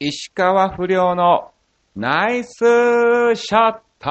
石川不良のナイスショット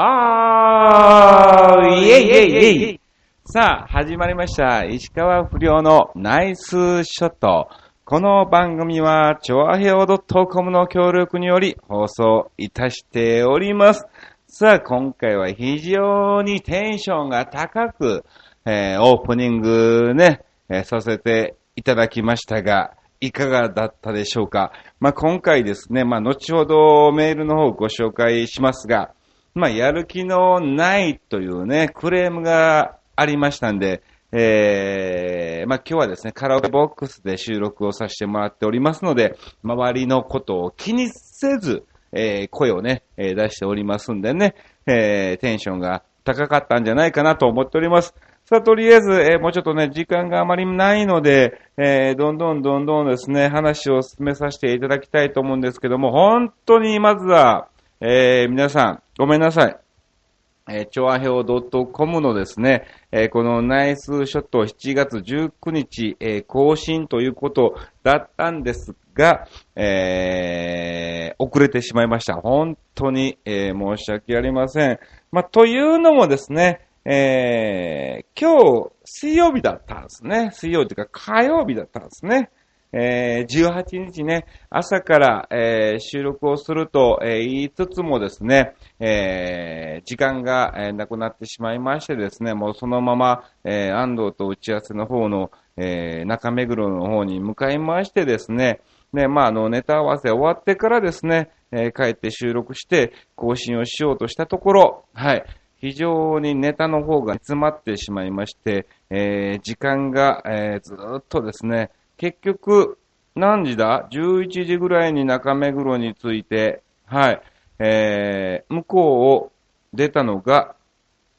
イェイイェイイェイさあ、始まりました。石川不良のナイスショット。この番組は、チョアヘオ .com の協力により放送いたしております。さあ、今回は非常にテンションが高く、えーオープニングね、えーさせていただきましたが、いかがだったでしょうか？まあ、今回ですね、まあ、後ほどメールの方をご紹介しますが、まあ、やる気のないというね、クレームがありましたんで、えー、まあ、今日はですね、カラオケボックスで収録をさせてもらっておりますので、周りのことを気にせず、えー声をね、出しておりますんでね、えーテンションが高かったんじゃないかなと思っております。さあ、とりあえず、えーもうちょっとね、時間があまりないので、えーどんどんどんどんですね、話を進めさせていただきたいと思うんですけども、本当にまずは、えー皆さん、ごめんなさい。えー、チョアヘオ .com のですね、えーこのナイスショット7月19日、えー更新ということだったんですが、えー遅れてしまいました。本当に、えー申し訳ありません。まあ、というのもですね、えー今日、水曜日だったんですね。水曜日というか火曜日だったんですね。えー18日ね、朝から、えー収録をすると、えー言いつつもですね、え時間が、えなくなってしまいましてですね、もうそのまま、え安藤と打ち合わせの方の、え中目黒の方に向かいましてですね、で、まあ、あの、ネタ合わせ終わってからですね、え帰って収録して更新をしようとしたところ、はい、非常にネタの方が詰まってしまいまして、えー時間が、えーずっとですね、結局、何時だ ?11 時ぐらいに中目黒に着いて、はい、えー向こうを出たのが、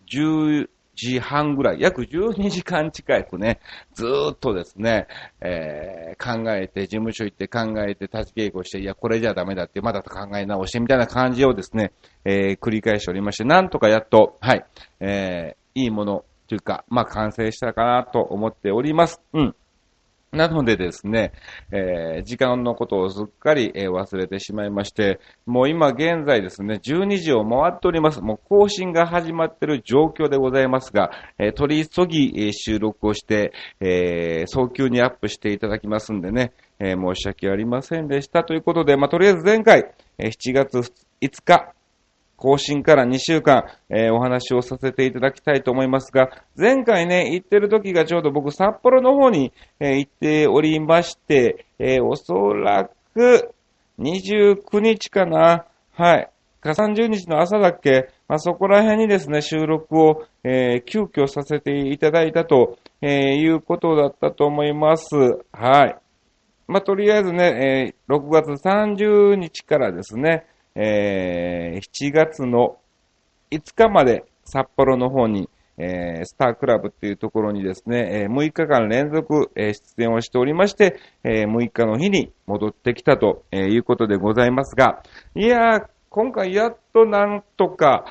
10時半ぐらい、約12時間近くね、ずーっとですね、えー考えて、事務所行って考えて、立ち稽古して、いや、これじゃダメだって、まだ考え直して、みたいな感じをですね、えー繰り返しておりまして、なんとかやっと、はい、えーいいもの、というか、まあ、完成したかなと思っております。うん。なのでですね、えー時間のことをすっかり、えー忘れてしまいまして、もう今現在ですね、12時を回っております。もう更新が始まっている状況でございますが、えー取り急ぎ、え収録をして、え早急にアップしていただきますんでね、え申し訳ありませんでした。ということで、まあ、とりあえず前回、え7月5日、更新から2週間、えーお話をさせていただきたいと思いますが、前回ね、行ってる時がちょうど僕札幌の方に、えー行っておりまして、えーおそらく29日かなはい。か30日の朝だっけまあ、そこら辺にですね、収録を、えー急遽させていただいたと、えいうことだったと思います。はい。まあ、とりあえずね、え6月30日からですね、えー7月の5日まで札幌の方に、えースタークラブっていうところにですね、えー6日間連続、えー出演をしておりまして、えー6日の日に戻ってきたとえーいうことでございますが、いやー、今回やっとなんとか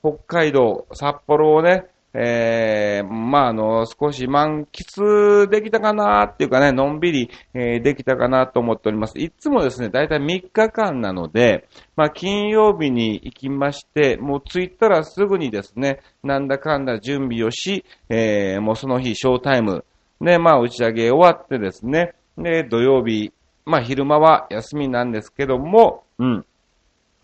北海道、札幌をね、えー、まあ、あの、少し満喫できたかなっていうかね、のんびり、えーできたかなと思っております。いつもですね、だいたい3日間なので、まあ、金曜日に行きまして、もう着いたらすぐにですね、なんだかんだ準備をし、えー、もうその日、ショータイム、ね、まあ、打ち上げ終わってですね、で、土曜日、まあ、昼間は休みなんですけども、うん。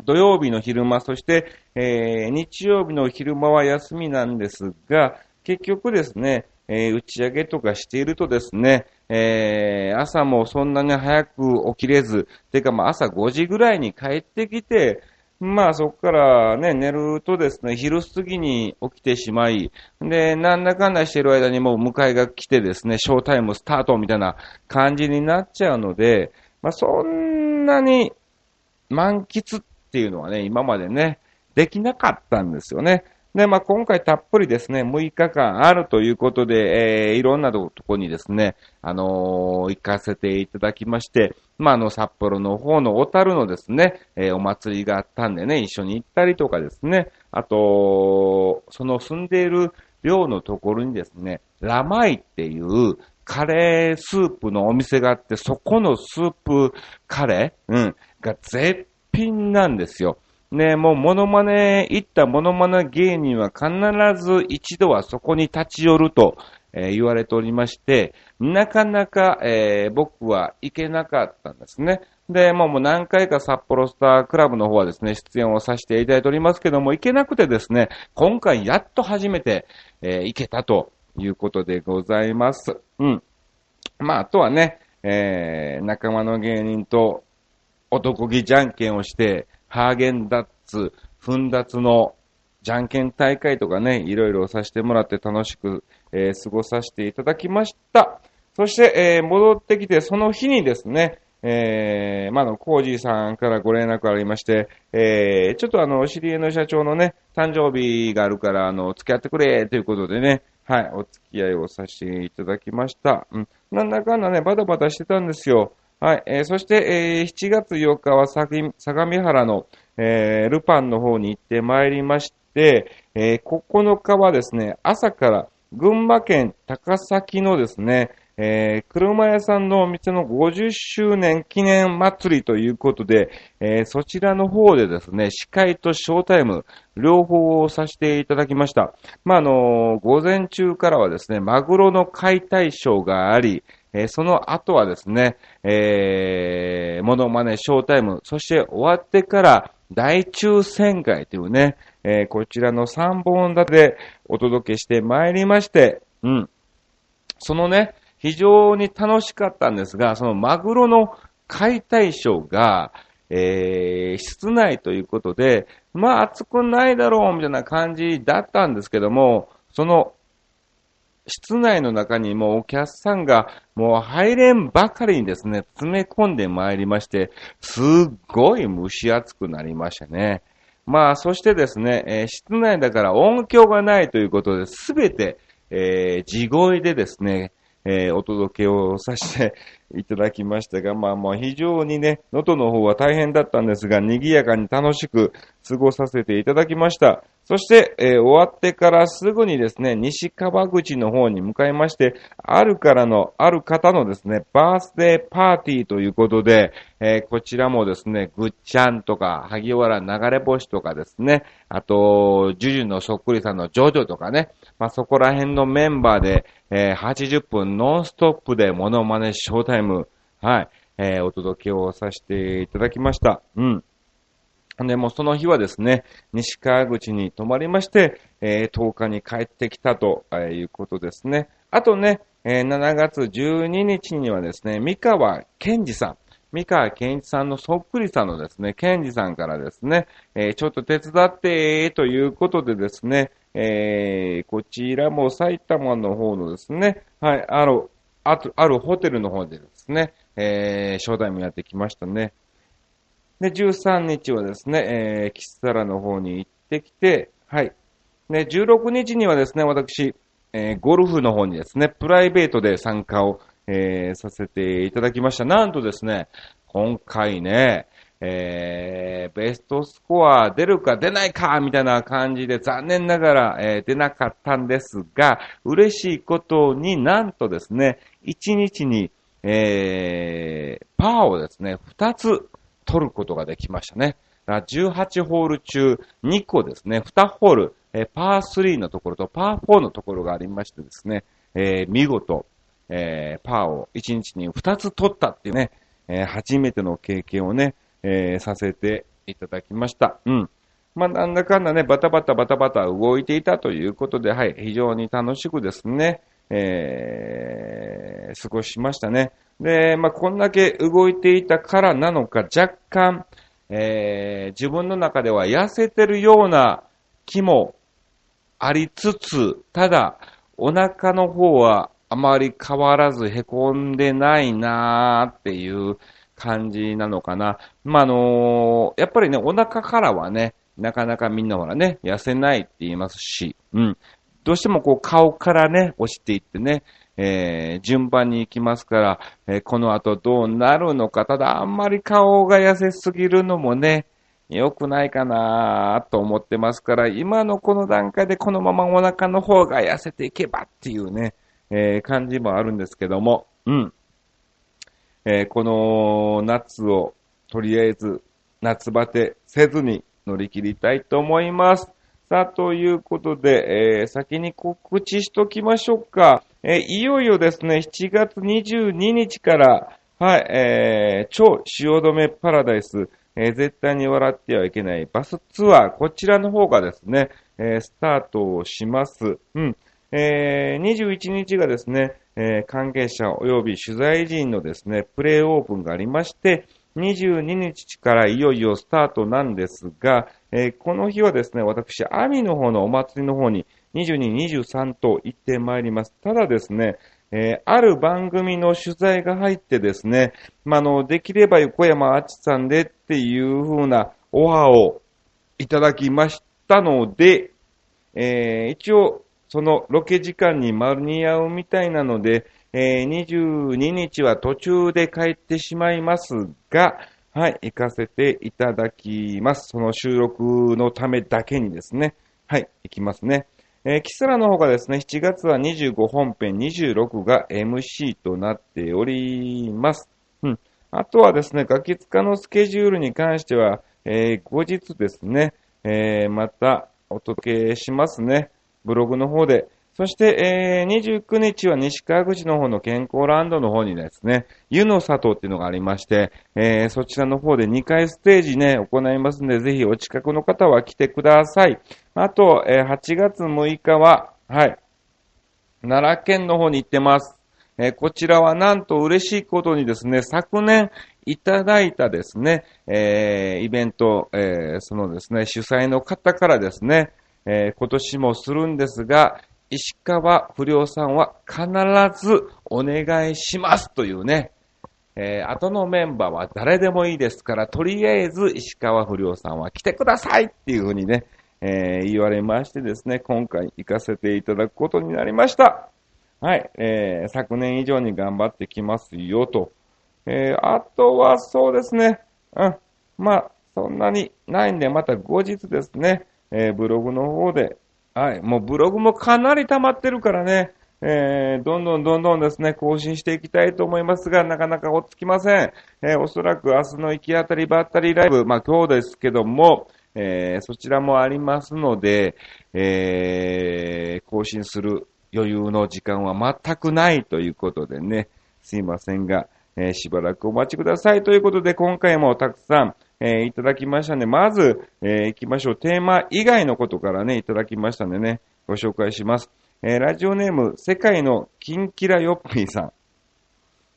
土曜日の昼間、そして、えー日曜日の昼間は休みなんですが、結局ですね、えー打ち上げとかしているとですね、えー朝もそんなに早く起きれず、てかまあ朝5時ぐらいに帰ってきて、まあそこからね、寝るとですね、昼過ぎに起きてしまい、で、なんだかんだしてる間にもう迎えが来てですね、ショータイムスタートみたいな感じになっちゃうので、まあそんなに満喫っっていうのはね、今までね、できなかったんですよね。で、まあ、今回たっぷりですね、6日間あるということで、えー、いろんなとこにですね、あのー行かせていただきまして、まあ、あの、札幌の方の小樽のですね、えーお祭りがあったんでね、一緒に行ったりとかですね、あと、その住んでいる寮のところにですね、ラマイっていうカレースープのお店があって、そこのスープカレーうん。が絶品なんですよ。ね、もうモノマネ、行ったモノマネ芸人は必ず一度はそこに立ち寄ると、えー、言われておりまして、なかなか、えー、僕は行けなかったんですね。で、もう何回か札幌スタークラブの方はですね、出演をさせていただいておりますけども、行けなくてですね、今回やっと初めて、えー、行けたということでございます。うん。まあ、あとはね、えー、仲間の芸人と男気じゃんけんをして、ハーゲンダッツ、フンダツのじゃんけん大会とかね、いろいろさせてもらって楽しく、えー、過ごさせていただきました。そして、えー、戻ってきて、その日にですね、えー、まあ、の、コージーさんからご連絡ありまして、えー、ちょっとあの、知り合いの社長のね、誕生日があるから、あの、付き合ってくれ、ということでね、はい、お付き合いをさせていただきました。うん。なんだかんだね、バタバタしてたんですよ。はい、えー、そして、えー、7月4日は相模原の、えー、ルパンの方に行ってまいりまして、えー、9日はですね、朝から群馬県高崎のですね、えー、車屋さんのお店の50周年記念祭りということで、えー、そちらの方でですね、司会とショータイム、両方をさせていただきました。まあ、あのー、午前中からはですね、マグロの解体ショーがあり、えー、その後はですね、えー、モノマネショータイム、そして終わってから大抽選会というね、えー、こちらの3本立てでお届けしてまいりまして、うん。そのね、非常に楽しかったんですが、そのマグロの解体ショーが、えー、室内ということで、まあ暑くないだろうみたいな感じだったんですけども、その室内の中にもお客さんがもう入れんばかりにですね、詰め込んでまいりまして、すっごい蒸し暑くなりましたね。まあ、そしてですね、えー、室内だから音響がないということで、すべて、えー、地声でですね、えー、お届けをさせて いただきましたが、まあまあ非常にね、能登の方は大変だったんですが、賑やかに楽しく過ごさせていただきました。そして、えー、終わってからすぐにですね、西川口の方に向かいまして、あるからの、ある方のですね、バースデーパーティーということで、えー、こちらもですね、ぐっちゃんとか、萩原流れ星とかですね、あと、ジュジュのそっくりさんのジョジョとかね、まあ、そこら辺のメンバーで、えー、80分ノンストップでモノマネショータイム、はい、え、お届けをさせていただきました。うん。で、もその日はですね、西川口に泊まりまして、えー、10日に帰ってきたということですね。あとね、えー、7月12日にはですね、三河健二さん、三河健一さんのそっくりさんのですね、健二さんからですね、えー、ちょっと手伝って、ということでですね、えー、こちらも埼玉の方のですね、はい、ある、あと、あるホテルの方でですね、えー、ショータイムやってきましたね。で、13日はですね、えー、キスサラの方に行ってきて、はい。で、16日にはですね、私、えー、ゴルフの方にですね、プライベートで参加を、えー、させていただきました。なんとですね、今回ね、えー、ベストスコア出るか出ないかみたいな感じで残念ながら、えー、出なかったんですが、嬉しいことになんとですね、1日に、えー、パーをですね、2つ取ることができましたね。18ホール中2個ですね、2ホール、えー、パー3のところとパー4のところがありましてですね、えー、見事、えー、パーを1日に2つ取ったっていうね、えー、初めての経験をね、えー、させていただきました。うん。まあ、なんだかんだね、バタバタバタバタ動いていたということで、はい、非常に楽しくですね、えー、過ごしましたね。で、まあ、こんだけ動いていたからなのか、若干、えー、自分の中では痩せてるような気もありつつ、ただ、お腹の方はあまり変わらず凹んでないなーっていう感じなのかな。まあ、あのー、やっぱりね、お腹からはね、なかなかみんなほらね、痩せないって言いますし、うん。どうしてもこう顔からね、押していってね、えー、順番に行きますから、えー、この後どうなるのか、ただあんまり顔が痩せすぎるのもね、良くないかなと思ってますから、今のこの段階でこのままお腹の方が痩せていけばっていうね、えー、感じもあるんですけども、うん。えー、この夏をとりあえず夏バテせずに乗り切りたいと思います。さあ、ということで、えー、先に告知しときましょうか。え、いよいよですね、7月22日から、はい、えー、超汐留パラダイス、えー、絶対に笑ってはいけないバスツアー、こちらの方がですね、えー、スタートをします。うん。えー、21日がですね、えー、関係者及び取材陣のですね、プレイオープンがありまして、22日からいよいよスタートなんですが、えー、この日はですね、私、アミの方のお祭りの方に22、23と行ってまいります。ただですね、えー、ある番組の取材が入ってですね、まあ、の、できれば横山あちさんでっていう風なオファーをいただきましたので、えー、一応、そのロケ時間に間に合うみたいなので、えー、22日は途中で帰ってしまいますが、はい、行かせていただきます。その収録のためだけにですね。はい、行きますね。えー、キスラの方がですね、7月は25本編、26が MC となっております。うん。あとはですね、ガキツカのスケジュールに関しては、えー、後日ですね、えー、またお届けしますね。ブログの方で。そして、えー、29日は西川口の方の健康ランドの方にですね、湯の里っていうのがありまして、えー、そちらの方で2回ステージね、行いますんで、ぜひお近くの方は来てください。あと、えー、8月6日は、はい、奈良県の方に行ってます。えー、こちらはなんと嬉しいことにですね、昨年いただいたですね、えー、イベント、えー、そのですね、主催の方からですね、えー、今年もするんですが、石川不良さんは必ずお願いしますというね、えー、後のメンバーは誰でもいいですから、とりあえず石川不良さんは来てくださいっていうふうにね、えー、言われましてですね、今回行かせていただくことになりました。はい、えー、昨年以上に頑張ってきますよと。えー、あとはそうですね、うん、まあ、そんなにないんで、また後日ですね、えー、ブログの方で、はい、もうブログもかなり溜まってるからね、えー、どんどんどんどんですね、更新していきたいと思いますが、なかなか落ち着きません。えー、おそらく明日の行き当たりばったりライブ、まあ今日ですけども、えー、そちらもありますので、えー、更新する余裕の時間は全くないということでね、すいませんが、え、しばらくお待ちくださいということで、今回もたくさん、えー、いただきましたんで、まず、えー、行きましょう。テーマ以外のことからね、いただきましたんでね、ご紹介します。えー、ラジオネーム、世界のキンキラヨッピーさん。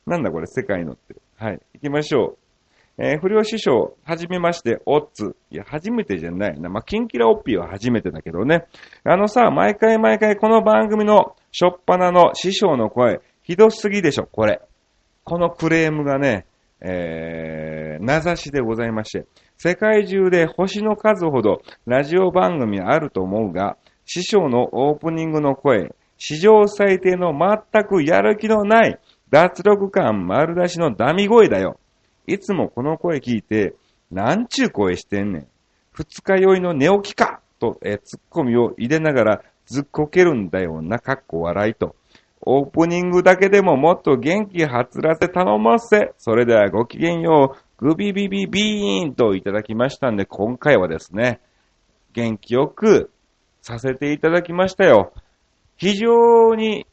なんだこれ、世界のって。はい、行きましょう。えー、不良師匠、はじめまして、オッツ。いや、初めてじゃないな。まあ、キンキラオッピーは初めてだけどね。あのさ、毎回毎回この番組のしょっぱなの師匠の声、ひどすぎでしょ、これ。このクレームがね、えー、名指しでございまして、世界中で星の数ほどラジオ番組あると思うが、師匠のオープニングの声、史上最低の全くやる気のない脱力感丸出しのダミ声だよ。いつもこの声聞いて、なんちゅう声してんねん。二日酔いの寝起きかと、えツッコミを入れながらずっこけるんだよな、かっこ笑いと。オープニングだけでももっと元気はつらせ頼ませ。それではごきげんよう。グビビビビーンといただきましたんで、今回はですね、元気よくさせていただきましたよ。非常に、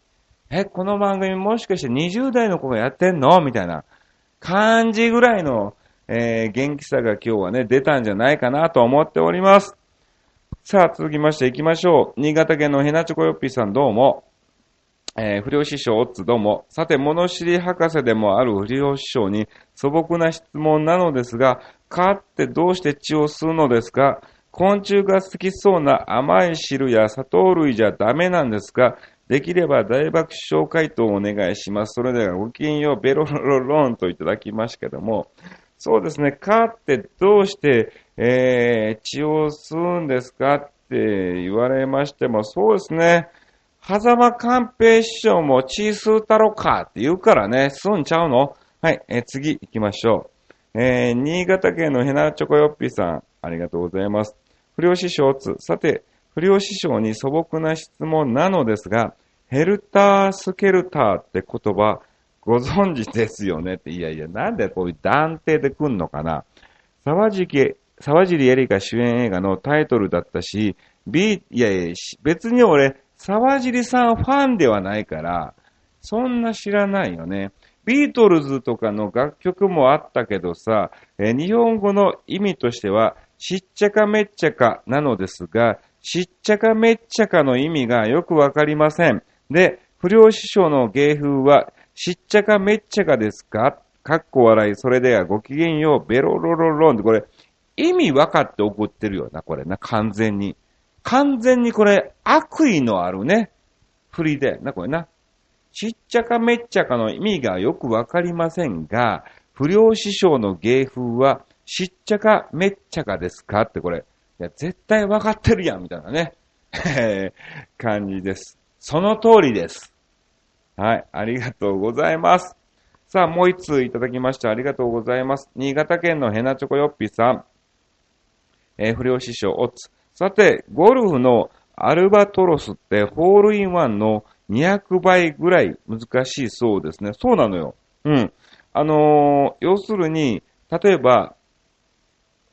え、この番組もしかして20代の子がやってんの？みたいな。感じぐらいの、えー、元気さが今日はね、出たんじゃないかなと思っております。さあ、続きまして行きましょう。新潟県のヘナチョコヨッピーさんどうも。えー、不良師匠オッツどうも。さて、物知り博士でもある不良師匠に素朴な質問なのですが、蚊ってどうして血を吸うのですか？昆虫が好きそうな甘い汁や砂糖類じゃダメなんですか？できれば大爆笑回答をお願いします。それではごきげんよう、ベロロロンといただきましたけども、そうですね、蚊ってどうして、えー、血を吸うんですかって言われましても、そうですね、狭間寛平師匠も血吸うたろかって言うからね、吸うんちゃうの？はい、えー、次行きましょう。えー、新潟県のヘナチョコヨッピーさん、ありがとうございます。不良師匠つ、さて、不良師匠に素朴な質問なのですが、ヘルタースケルターって言葉、ご存知ですよねって。いやいや、なんでこういう断定で来んのかな。沢尻、沢尻エリカ主演映画のタイトルだったし、B、いやいや、別に俺、沢尻さんファンではないから、そんな知らないよね。ビートルズとかの楽曲もあったけどさ、え日本語の意味としては、しっちゃかめっちゃかなのですが、しっちゃかめっちゃかの意味がよくわかりません。で、不良師匠の芸風は、しっちゃかめっちゃかですか？かっこ笑い、それではごきげんよう、ベロロロロンってこれ、意味分かって怒ってるよな、これな、完全に。完全にこれ、悪意のあるね、振りで、な、これな。ちっちゃかめっちゃかの意味がよくわかりませんが、不良師匠の芸風は、しっちゃかめっちゃかですかってこれ、いや、絶対わかってるやん、みたいなね、感じです。その通りです。はい、ありがとうございます。さあ、もう一通いただきましてありがとうございます。新潟県のヘナチョコヨッピさん。えー、不良師匠、オッツ。さて、ゴルフのアルバトロスってホールインワンの200倍ぐらい難しいそうですね。そうなのよ。うん。あのー、要するに、例えば、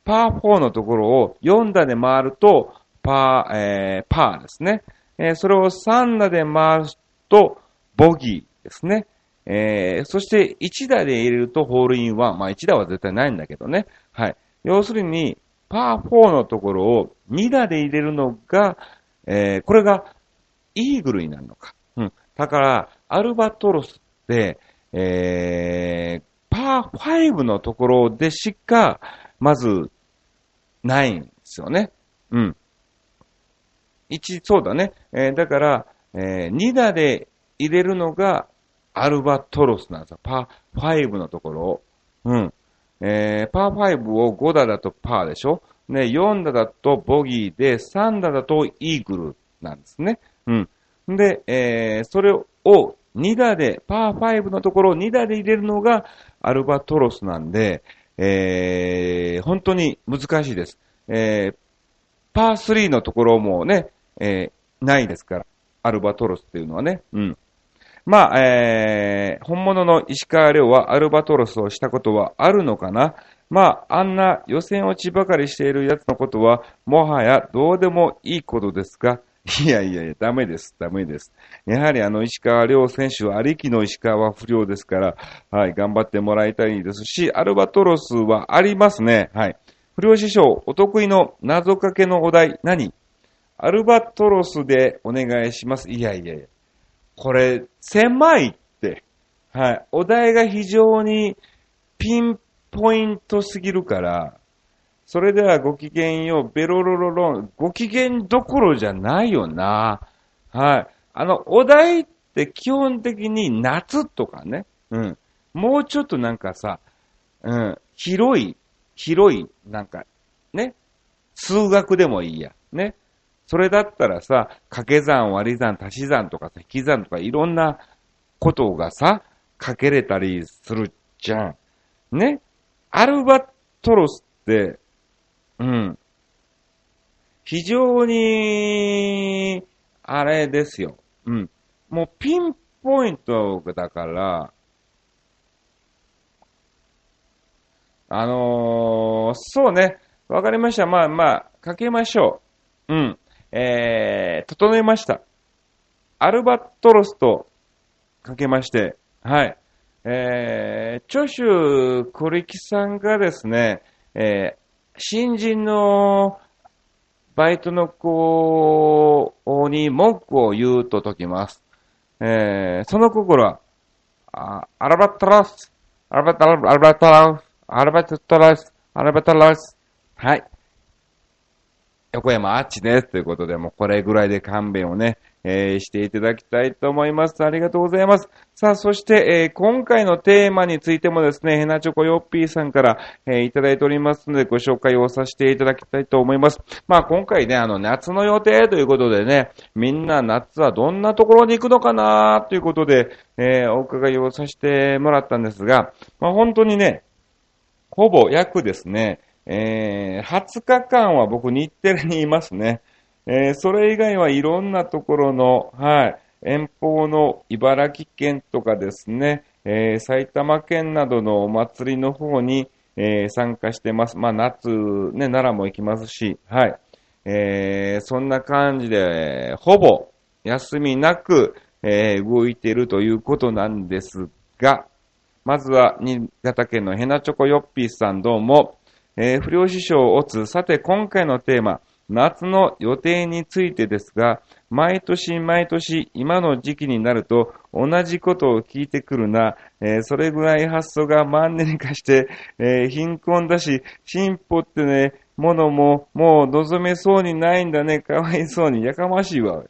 パー4のところを4打で回ると、パー、えー、パーですね。えー、それを3打で回ると、ボギーですね。えー、そして1打で入れるとホールインワン。まあ1打は絶対ないんだけどね。はい。要するに、パー4のところを2打で入れるのが、えー、これがイーグルになるのか。うん。だから、アルバトロスって、えー、パー5のところでしか、まず、ないんですよね。うん。1、そうだね。えー、だから、えー、2打で入れるのがアルバトロスなんですよ。パー5のところを。うん。えー、パー5を5打だとパーでしょ？ね、4打だとボギーで、3打だとイーグルなんですね。うん。で、えー、それを2打で、パー5のところを2打で入れるのがアルバトロスなんで、えー、本当に難しいです。えー、パー3のところもね、えー、ないですから、アルバトロスっていうのはね。うん。まあ、えー、本物の石川遼はアルバトロスをしたことはあるのかな？まあ、あんな予選落ちばかりしている奴のことは、もはやどうでもいいことですが、いやいやいや、ダメです、ダメです。やはりあの、石川遼選手は、ありきの石川不良ですから、はい、頑張ってもらいたいですし、アルバトロスはありますね。はい。不良師匠、お得意の謎かけのお題、何？アルバトロスでお願いします。いやいやいや。これ、狭いって。はい。お題が非常にピンポイントすぎるから、それではごきげんよう、ベロロロロン、ご機嫌どころじゃないよな。はい。あの、お題って基本的に夏とかね。うん。もうちょっとなんかさ、うん、広い、広い、なんか、ね。数学でもいいや。ね。それだったらさ、掛け算、割り算、足し算とかさ、引き算とかいろんなことがさ、かけれたりするじゃん。ね？アルバトロスって、うん。非常に、あれですよ。うん。もうピンポイントだから、あのー、そうね。わかりました。まあまあ、かけましょう。うん。えー、整えました。アルバトロスとかけまして、はい。えー、著手小力さんがですね、えー、新人のバイトの子に文句を言うと解きます。えー、その心は、あアルバトロス、アルバトロス、アルバトロス、アルバトロス、アルバトロス。はい。横山あっちです。ということで、もうこれぐらいで勘弁をね、えー、していただきたいと思います。ありがとうございます。さあ、そして、えー、今回のテーマについてもですね、ヘナチョコヨッピーさんから、えー、いただいておりますので、ご紹介をさせていただきたいと思います。まあ、今回ね、あの、夏の予定ということでね、みんな夏はどんなところに行くのかなということで、え、お伺いをさせてもらったんですが、まあ、本当にね、ほぼ約ですね、えー、20日間は僕日テレにいますね。えー、それ以外はいろんなところの、はい、遠方の茨城県とかですね、えー、埼玉県などのお祭りの方に、えー、参加してます。まあ、夏、ね、奈良も行きますし、はい。えー、そんな感じで、ほぼ休みなく、えー、動いているということなんですが、まずは、新潟県のヘナチョコヨッピーさんどうも、えー、不良師匠をつ、さて今回のテーマ、夏の予定についてですが、毎年毎年今の時期になると同じことを聞いてくるな、えー、それぐらい発想がマンネリ化して、えー、貧困だし、進歩ってね、ものももう望めそうにないんだね、かわいそうに、やかましいわ。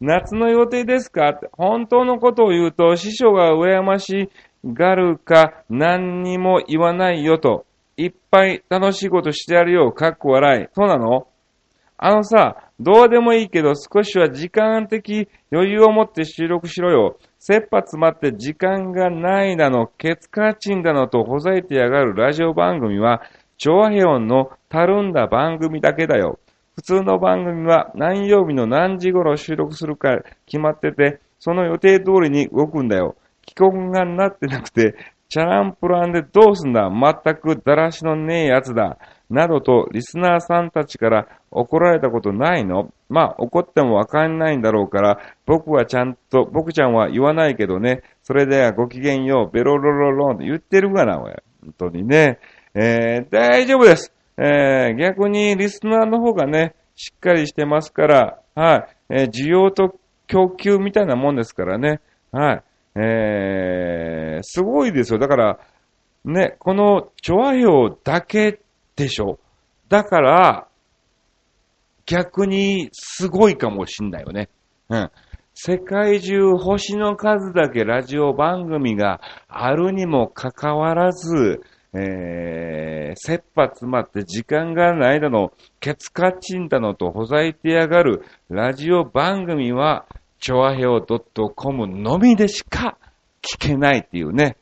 夏の予定ですか？本当のことを言うと、師匠が羨ましがるか何にも言わないよと、いっぱい楽しいことしてやるよ、かっこ笑い。そうなの？あのさ、どうでもいいけど少しは時間的余裕を持って収録しろよ。切羽詰まって時間がないだの、ケツカチンだのとほざいてやがるラジオ番組は、調和平穏のたるんだ番組だけだよ。普通の番組は何曜日の何時頃収録するか決まってて、その予定通りに動くんだよ。帰国がなってなくて、チャランプランでどうすんだ？全くだらしのねえやつだ。などとリスナーさんたちから怒られたことないの？まあ怒ってもわかんないんだろうから、僕はちゃんと、僕ちゃんは言わないけどね、それではごきげんよう、ベロロロロンって言ってるがな、おい。本当にね。えー、大丈夫です。えー、逆にリスナーの方がね、しっかりしてますから、はい、えー、需要と供給みたいなもんですからね、はい、えー、すごいですよ。だから、ね、この、チョア表だけでしょ。だから、逆にすごいかもしんないよね。うん。世界中星の数だけラジオ番組があるにもかかわらず、えー、切羽詰まって時間がないだの、ケツカチンだのとほざいてやがるラジオ番組は、チョアヘオ .com のみでしか聞けないっていうね。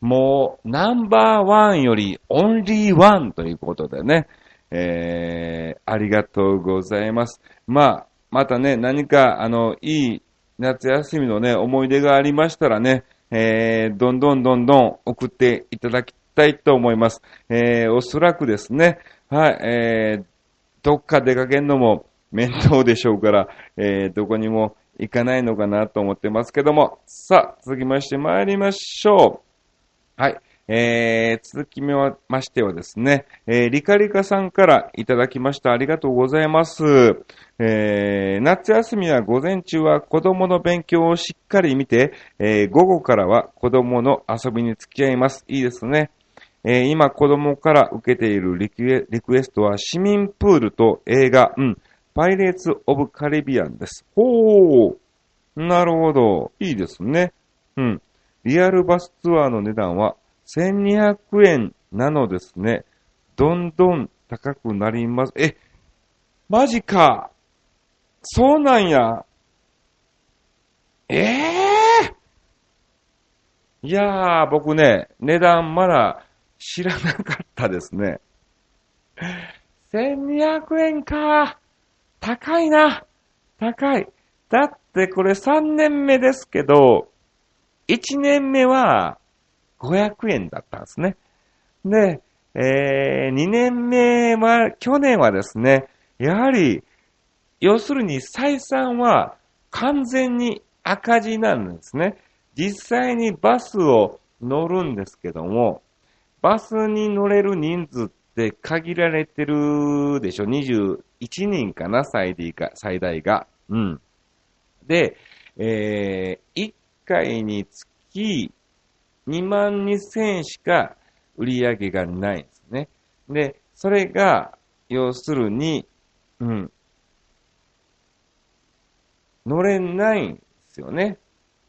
もう、ナンバーワンよりオンリーワンということでね。えー、ありがとうございます。まあ、またね、何か、あの、いい夏休みのね、思い出がありましたらね、えー、どんどんどんどん送っていただきたいと思います。えー、おそらくですね、はい、えー、どっか出かけるのも面倒でしょうから、えー、どこにも行かないのかなと思ってますけども、さあ、続きまして参りましょう。はい。えー、続きましてはですね、えー、リカリカさんからいただきました。ありがとうございます。えー、夏休みは午前中は子供の勉強をしっかり見て、えー、午後からは子供の遊びに付き合います。いいですね。えー、今子供から受けているリクリクエストは市民プールと映画、うん、パイレーツ・オブ・カリビアンです。ほー。なるほど。いいですね。うん。リアルバスツアーの値段は1200円なのですね。どんどん高くなります。え、マジか。そうなんや。ええー、いやー、僕ね、値段まだ知らなかったですね。1200円か。高いな。高い。だってこれ3年目ですけど、1年目は500円だったんですね。で、えー、2年目は、去年はですね、やはり、要するに採算は完全に赤字なんですね。実際にバスを乗るんですけども、バスに乗れる人数って限られてるでしょ20 1人かな最大が、最大が。うん。で、えー、1回につき2万2000しか売り上げがないんですね。で、それが、要するに、うん、乗れないんですよね。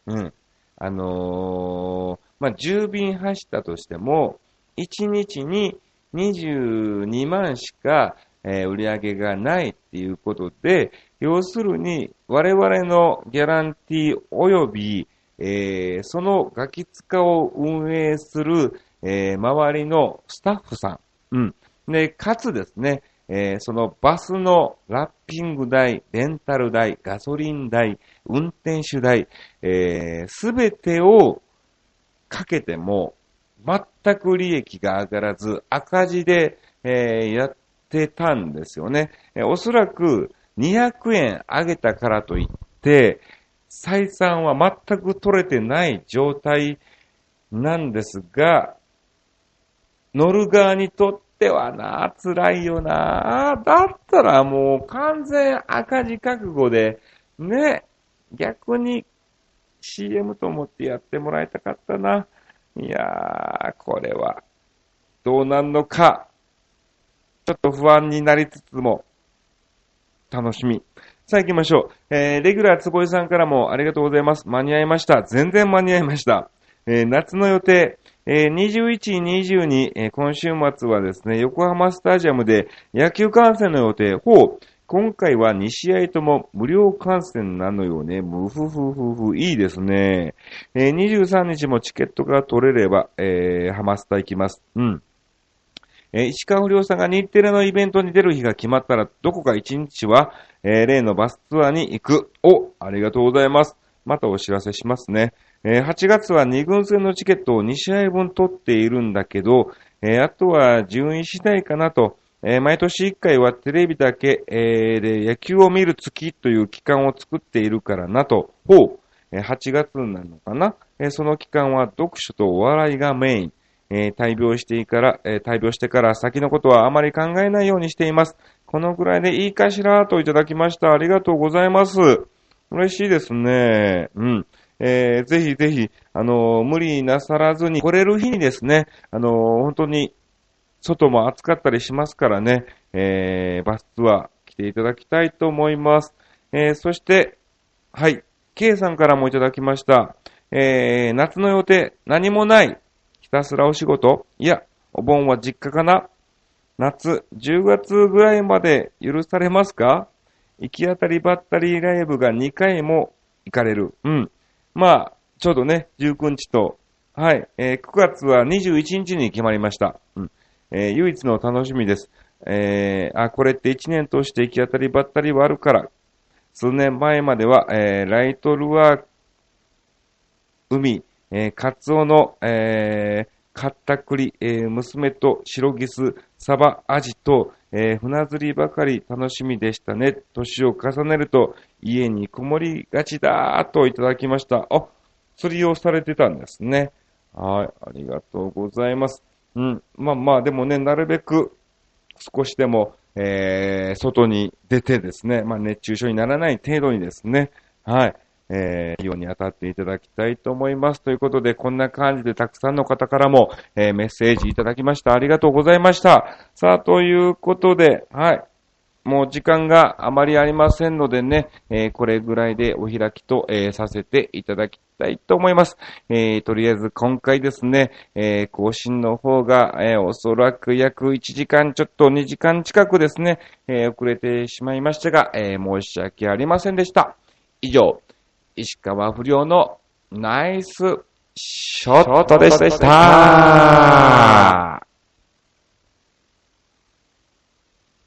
うん。あのー、まあ、10便走ったとしても、1日に22万しか、えー、売り上げがないっていうことで、要するに我々のギャランティー及び、えー、そのガキ使を運営する、えー、周りのスタッフさん、うん。で、かつですね、えー、そのバスのラッピング代、レンタル代、ガソリン代、運転手代、す、え、べ、てをかけても、全く利益が上がらず、赤字で、えー、やってたんですよね。おそらく200円上げたからといって、採算は全く取れてない状態なんですが、乗る側にとってはな、辛いよな。だったらもう完全赤字覚悟で、ね、逆に CM と思ってやってもらいたかったな。いやー、これは、どうなんのか、ちょっと不安になりつつも、楽しみ。さあ行きましょう。えー、レギュラー坪井さんからもありがとうございます。間に合いました。全然間に合いました。えー、夏の予定、えー、21、22、えー、今週末はですね、横浜スタジアムで野球観戦の予定。ほう、今回は2試合とも無料観戦なのよね。ムフフフフ、いいですね。えー、23日もチケットが取れれば、えー、ハマスタ行きます。うん。えー、石川不良さんが日テレのイベントに出る日が決まったら、どこか1日は、えー、例のバスツアーに行く。お、ありがとうございます。またお知らせしますね。えー、8月は2軍戦のチケットを2試合分取っているんだけど、えー、あとは順位次第かなと。えー、毎年1回はテレビだけ、え、で野球を見る月という期間を作っているからなと。ほう。え、8月なのかな、え、その期間は読書とお笑いがメイン。えー、大病してから、えー、大病してから先のことはあまり考えないようにしています。このぐらいでいいかしらといただきました。ありがとうございます。嬉しいですね。うん。えー、ぜひぜひ、あのー、無理なさらずに来れる日にですね、あのー、本当に外も暑かったりしますからね、えー、バスツアー来ていただきたいと思います。えー、そして、はい、K さんからもいただきました。えー、夏の予定、何もない。ひたすらお仕事いや、お盆は実家かな夏、10月ぐらいまで許されますか？行き当たりばったりライブが2回も行かれる。うん。まあ、ちょうどね、19日と、はい、えー、9月は21日に決まりました。うん。えー、唯一の楽しみです。えー、あ、これって1年通して行き当たりばったりはあるから、数年前までは、えー、ライトルアー、海、えー、カツオの、えー、カッタクリ、えー、娘と白ギス、サバ、アジと、えー、船釣りばかり楽しみでしたね。年を重ねると家にこもりがちだといただきました。あ、釣りをされてたんですね。はい、ありがとうございます。うん。まあまあ、でもね、なるべく少しでも、えー、外に出てですね、まあ熱中症にならない程度にですね、はい、えー、ように当たっていただきたいと思います。ということで、こんな感じでたくさんの方からも、えー、メッセージいただきました。ありがとうございました。さあ、ということで、はい。もう時間があまりありませんのでね、えー、これぐらいでお開きと、えー、させていただきたいと思います。えー、とりあえず今回ですね、え更新の方が、えおそらく約1時間ちょっと2時間近くですね、え遅れてしまいましたが、え申し訳ありませんでした。以上、石川不良のナイスショットでした。